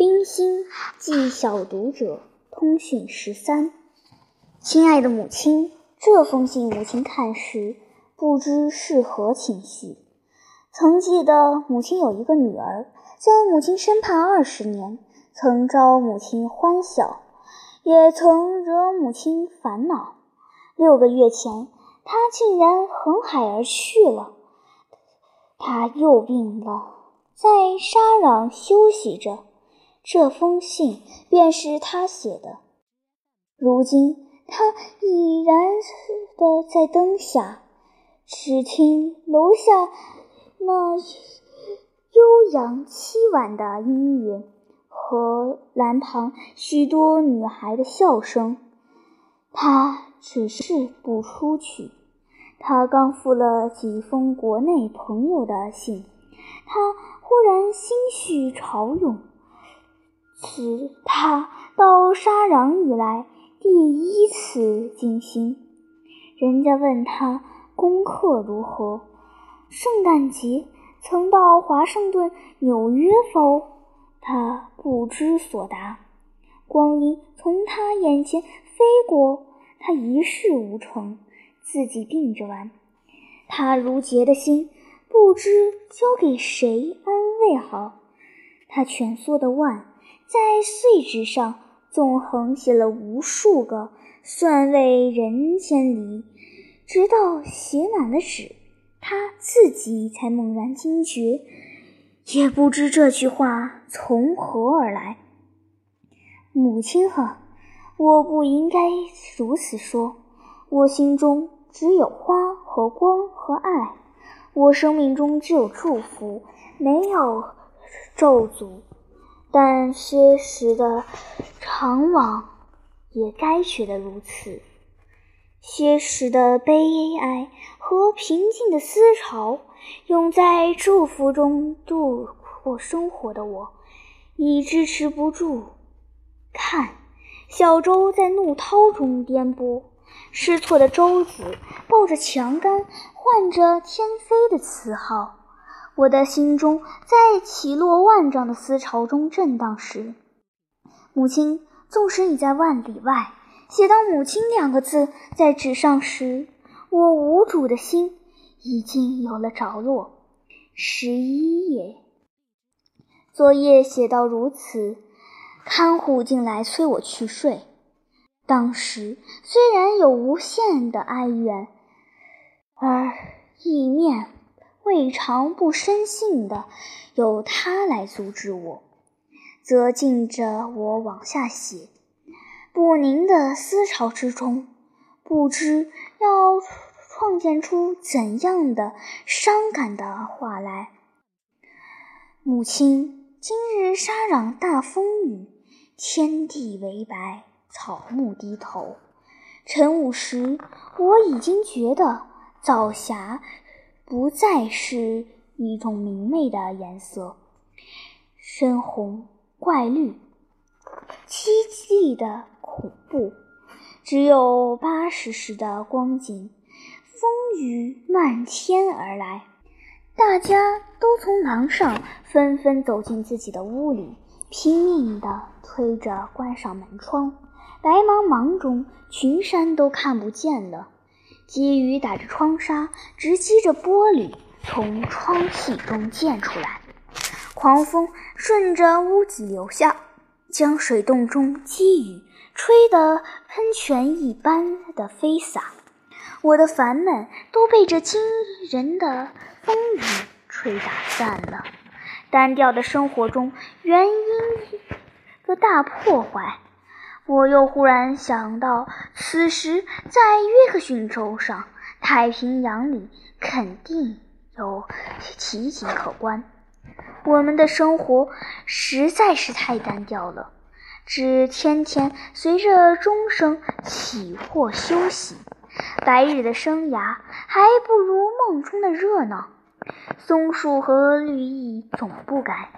冰心寄小读者通讯十三，亲爱的母亲，这封信母亲看时不知是何情绪。曾记得母亲有一个女儿，在母亲身旁二十年，曾招母亲欢笑，也曾惹母亲烦恼。六个月前，她竟然横海而去了。她又病了，在沙壤休息着。这封信便是他写的。如今他已然的在灯下，只听楼下那悠扬凄婉的音乐和栏旁许多女孩的笑声。他只是不出去。他刚复了几封国内朋友的信，他忽然心绪潮涌。是他到沙壤以来第一次进心。人家问他功课如何，圣诞节曾到华盛顿、纽约否？他不知所答。光阴从他眼前飞过，他一事无成，自己病着玩。他如结的心，不知交给谁安慰好。他蜷缩的腕。在碎纸上纵横写了无数个“算为人间离”，直到写满了纸，他自己才猛然惊觉，也不知这句话从何而来。母亲呵，我不应该如此说。我心中只有花和光和爱，我生命中只有祝福，没有咒诅。但些时的长往，也该觉得如此。些时的悲哀和平静的思潮，永在祝福中度过生活的我，已支持不住。看，小舟在怒涛中颠簸，失措的舟子抱着墙杆，唤着天飞的词号。我的心中在起落万丈的思潮中震荡时，母亲纵使已在万里外，写到“母亲”两个字在纸上时，我无主的心已经有了着落。十一页，作业写到如此，看护进来催我去睡。当时虽然有无限的哀怨，而意念。未尝不深信的，由他来阻止我，则禁着我往下写。不宁的思潮之中，不知要创建出怎样的伤感的话来。母亲，今日沙壤大风雨，天地为白，草木低头。晨午时，我已经觉得早霞。不再是一种明媚的颜色，深红、怪绿、凄厉的恐怖，只有八十时的光景。风雨漫天而来，大家都从廊上纷纷走进自己的屋里，拼命地推着关上门窗。白茫茫中，群山都看不见了。积雨打着窗纱，直击着玻璃，从窗隙中溅出来。狂风顺着屋子流下，将水洞中积雨吹得喷泉一般的飞洒。我的烦闷都被这惊人的风雨吹打散了。单调的生活中，原因个大破坏。我又忽然想到，此时在约克逊州上，太平洋里肯定有奇景可观。我们的生活实在是太单调了，只天天随着钟声起或休息。白日的生涯还不如梦中的热闹。松树和绿意总不改，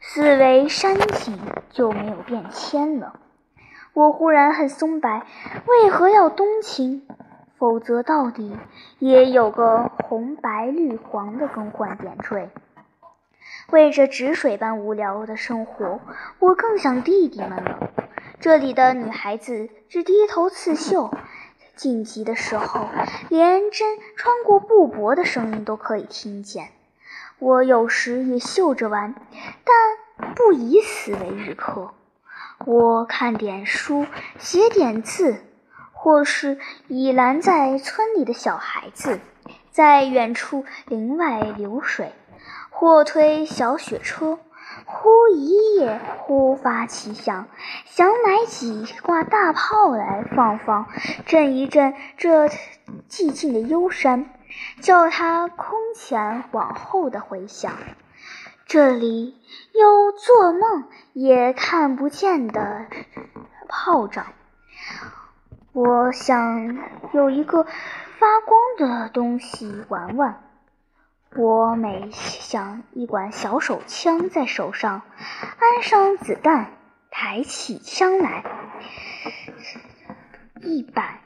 四围山景就没有变迁了。我忽然很松白，为何要冬青？否则到底也有个红白绿黄的更换点缀。为这止水般无聊的生活，我更想弟弟们了。这里的女孩子只低头刺绣，晋级的时候，连针穿过布帛的声音都可以听见。我有时也绣着玩，但不以此为日课。我看点书，写点字，或是倚拦在村里的小孩子，在远处林外流水，或推小雪车，忽一夜，忽发奇想，想买几挂大炮来放放，震一震这寂静的幽山，叫它空前往后的回响。这里有做梦也看不见的炮仗，我想有一个发光的东西玩玩。我每想一管小手枪在手上，安上子弹，抬起枪来，一板，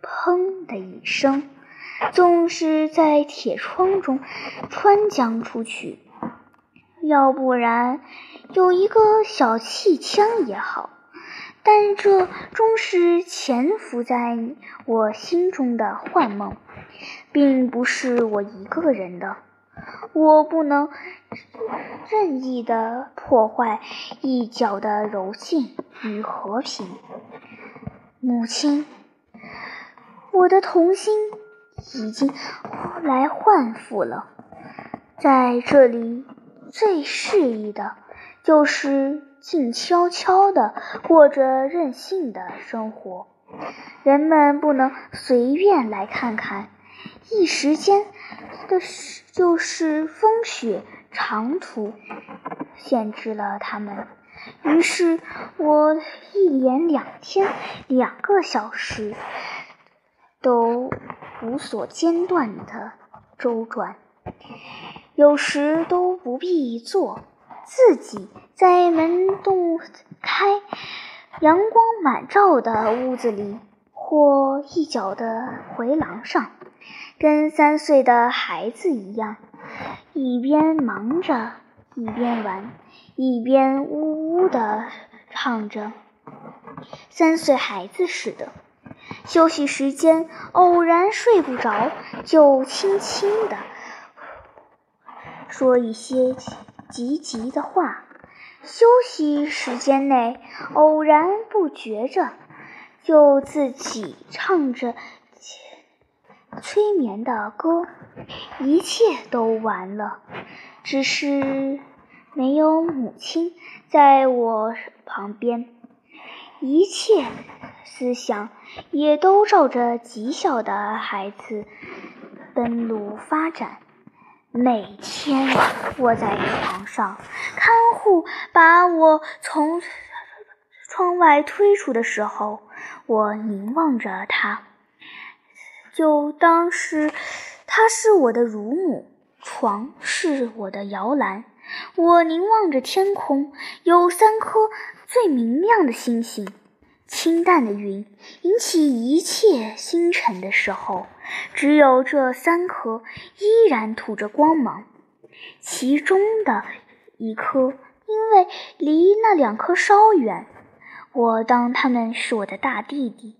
砰的一声，总是在铁窗中穿将出去。要不然，有一个小气枪也好，但这终是潜伏在我心中的幻梦，并不是我一个人的。我不能任意的破坏一角的柔性与和平。母亲，我的童心已经来换腹了，在这里。最适宜的，就是静悄悄的过着任性的生活。人们不能随便来看看，一时间的是就是风雪长途限制了他们。于是我一连两天两个小时都无所间断的周转。有时都不必坐，自己在门洞开、阳光满照的屋子里，或一角的回廊上，跟三岁的孩子一样，一边忙着，一边玩，一边呜呜地唱着，三岁孩子似的。休息时间偶然睡不着，就轻轻的。说一些急急的话，休息时间内偶然不觉着，就自己唱着催眠的歌，一切都完了，只是没有母亲在我旁边，一切思想也都照着极小的孩子奔路发展。每天卧在床上，看护把我从窗外推出的时候，我凝望着他，就当是他是我的乳母，床是我的摇篮。我凝望着天空，有三颗最明亮的星星。清淡的云引起一切星辰的时候，只有这三颗依然吐着光芒。其中的一颗，因为离那两颗稍远，我当他们是我的大弟弟，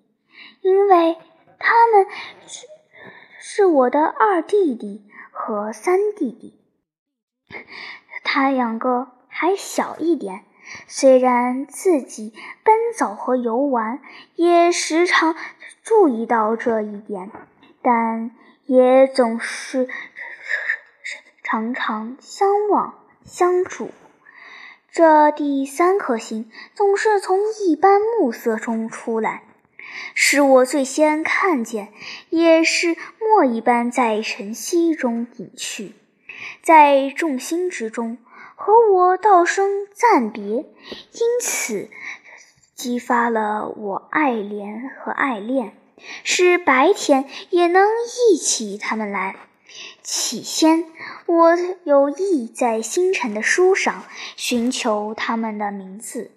因为他们是是我的二弟弟和三弟弟。他两个还小一点。虽然自己奔走和游玩，也时常注意到这一点，但也总是常常相望相助。这第三颗星总是从一般暮色中出来，使我最先看见，也是墨一般在晨曦中隐去，在众星之中。和我道声暂别，因此激发了我爱怜和爱恋，是白天也能忆起他们来。起先，我有意在星辰的书上寻求他们的名字，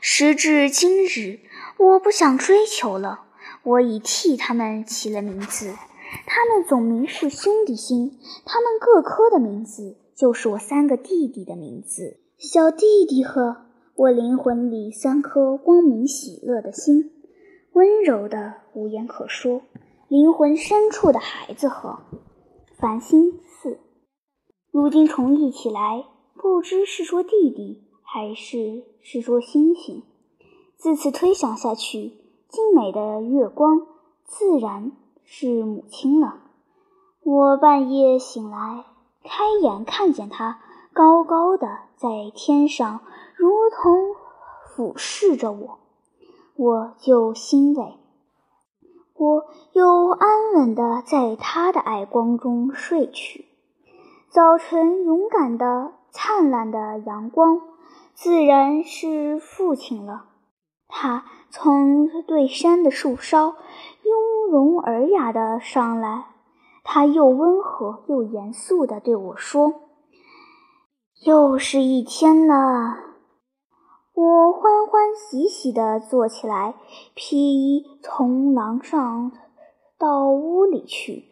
时至今日，我不想追求了。我已替他们起了名字，他们总名是兄弟星，他们各科的名字。就是我三个弟弟的名字。小弟弟呵，我灵魂里三颗光明喜乐的心，温柔的无言可说。灵魂深处的孩子呵，繁星四。如今重忆起来，不知是说弟弟，还是是说星星。自此推想下去，静美的月光自然是母亲了。我半夜醒来，开眼看见她高高的在天上，如同俯视着我，我就欣慰。我又安稳地在他的爱光中睡去。早晨，勇敢的、灿烂的阳光，自然是父亲了。他从对山的树梢雍容尔雅地上来，他又温和又严肃地对我说：“又是一天了。”我欢欢喜喜地坐起来，披衣从廊上到屋里去。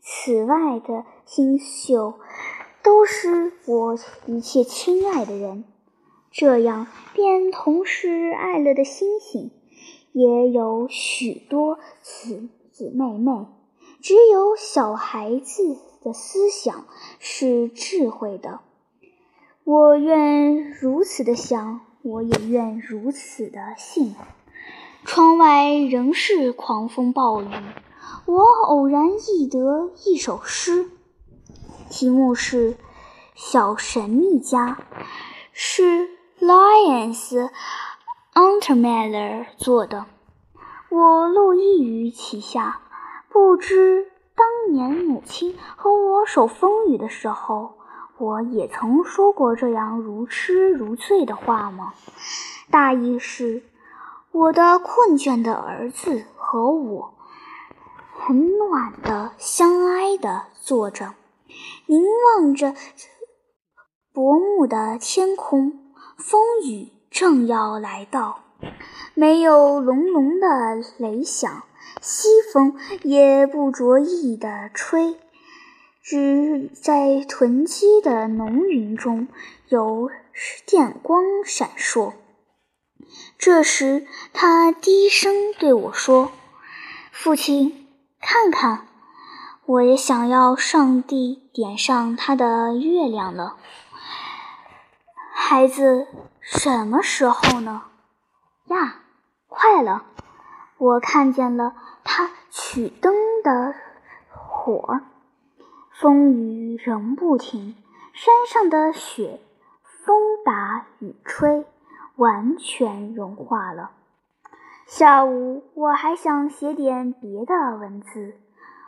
此外的星宿，都是我一切亲爱的人，这样便同是爱乐的星星，也有许多姊姊妹妹。只有小孩子的思想是智慧的。我愿如此的想，我也愿如此的信。窗外仍是狂风暴雨，我偶然忆得一首诗，题目是《小神秘家》，是 Lyons Untermeyer 做的。我录音于其下，不知当年母亲和我守风雨的时候。我也曾说过这样如痴如醉的话吗？大意是，我的困倦的儿子和我，很暖的相挨的坐着，凝望着薄暮的天空。风雨正要来到，没有隆隆的雷响，西风也不着意的吹。只在囤积的浓云中有电光闪烁。这时，他低声对我说：“父亲，看看，我也想要上帝点上他的月亮了。”孩子，什么时候呢？呀，快了！我看见了他取灯的火。风雨仍不停，山上的雪，风打雨吹，完全融化了。下午我还想写点别的文字，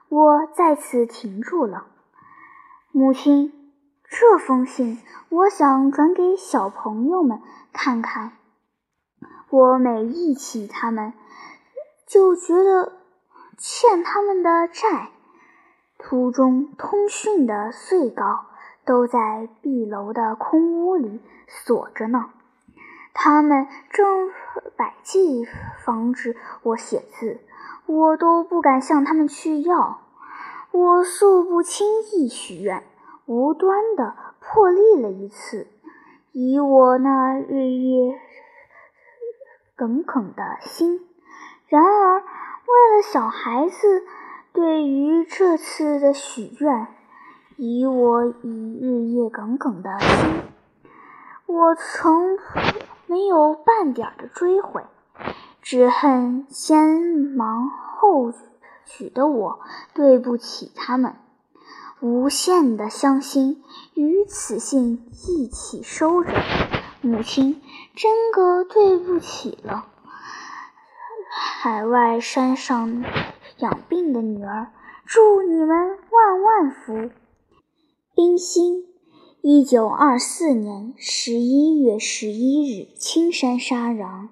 我再次停住了。母亲，这封信我想转给小朋友们看看。我每忆起他们，就觉得欠他们的债。途中通讯的隧道都在壁楼的空屋里锁着呢，他们正百计防止我写字，我都不敢向他们去要。我素不轻易许愿，无端的破例了一次，以我那日夜耿耿的心。然而，为了小孩子。对于这次的许愿，以我以日夜耿耿的心，我从没有半点的追悔，只恨先忙后许的我对不起他们，无限的伤心与此信一起收着。母亲，真个对不起了。海外山上。养病的女儿，祝你们万万福。冰心，一九二四年十一月十一日，青山沙壤。